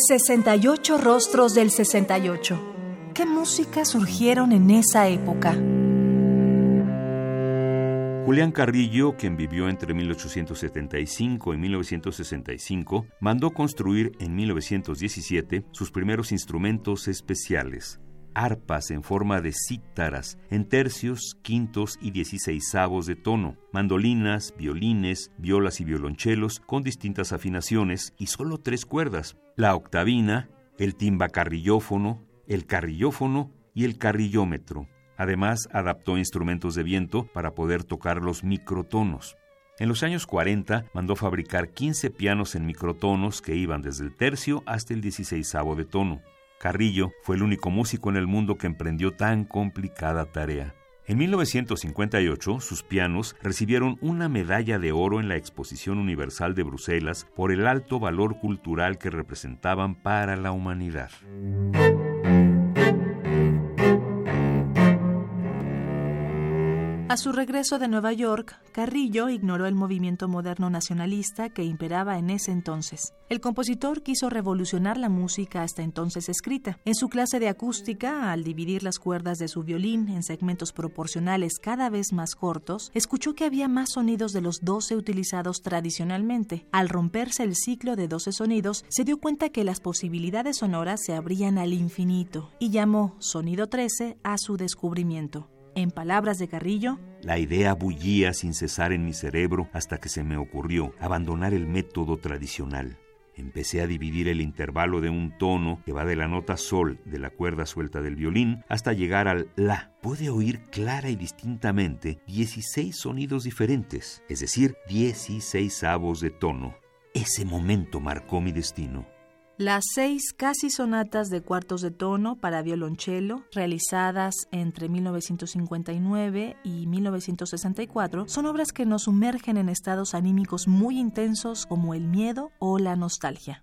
68 rostros del 68. ¿Qué música surgieron en esa época? Julián Carrillo, quien vivió entre 1875 y 1965, mandó construir en 1917 sus primeros instrumentos especiales, arpas en forma de cítaras, en tercios, quintos y dieciséisavos de tono, mandolinas, violines, violas y violonchelos con distintas afinaciones y solo tres cuerdas, la octavina, el timbacarrillófono, el carrillófono y el carrillómetro. Además, adaptó instrumentos de viento para poder tocar los microtonos. En los años 40 mandó fabricar 15 pianos en microtonos que iban desde el tercio hasta el dieciséisavo de tono. Carrillo fue el único músico en el mundo que emprendió tan complicada tarea. En 1958, sus pianos recibieron una medalla de oro en la Exposición Universal de Bruselas por el alto valor cultural que representaban para la humanidad. A su regreso de Nueva York, Carrillo ignoró el movimiento moderno nacionalista que imperaba en ese entonces. El compositor quiso revolucionar la música hasta entonces escrita. En su clase de acústica, al dividir las cuerdas de su violín en segmentos proporcionales cada vez más cortos, escuchó que había más sonidos de los 12 utilizados tradicionalmente. Al romperse el ciclo de 12 sonidos, se dio cuenta que las posibilidades sonoras se abrían al infinito y llamó Sonido 13 a su descubrimiento. En palabras de Carrillo, la idea bullía sin cesar en mi cerebro hasta que se me ocurrió abandonar el método tradicional. Empecé a dividir el intervalo de un tono que va de la nota sol de la cuerda suelta del violín hasta llegar al la. Puede oír clara y distintamente 16 sonidos diferentes, es decir, 16 avos de tono. Ese momento marcó mi destino. Las seis casi sonatas de cuartos de tono para violonchelo, realizadas entre 1959 y 1964, son obras que nos sumergen en estados anímicos muy intensos como el miedo o la nostalgia.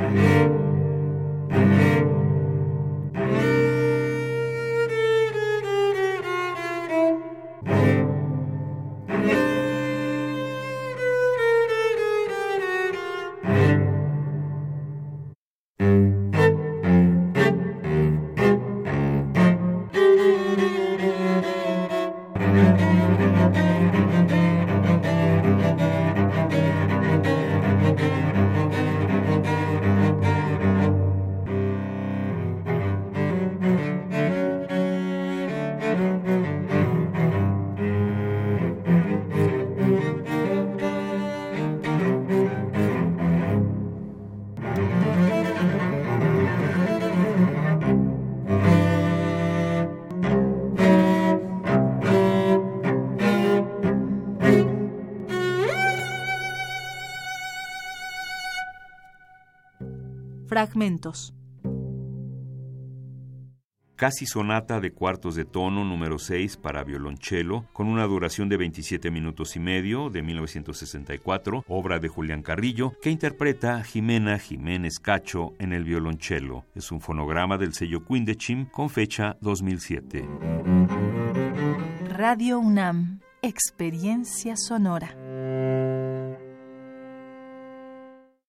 Yeah. Fragmentos. casi sonata de cuartos de tono número 6 para violonchelo, con una duración de 27 minutos y medio, de 1964, obra de Julián Carrillo, que interpreta Jimena Jiménez Cacho en el violonchelo. Es un fonograma del sello Quindechim con fecha 2007. Radio UNAM, Experiencia Sonora.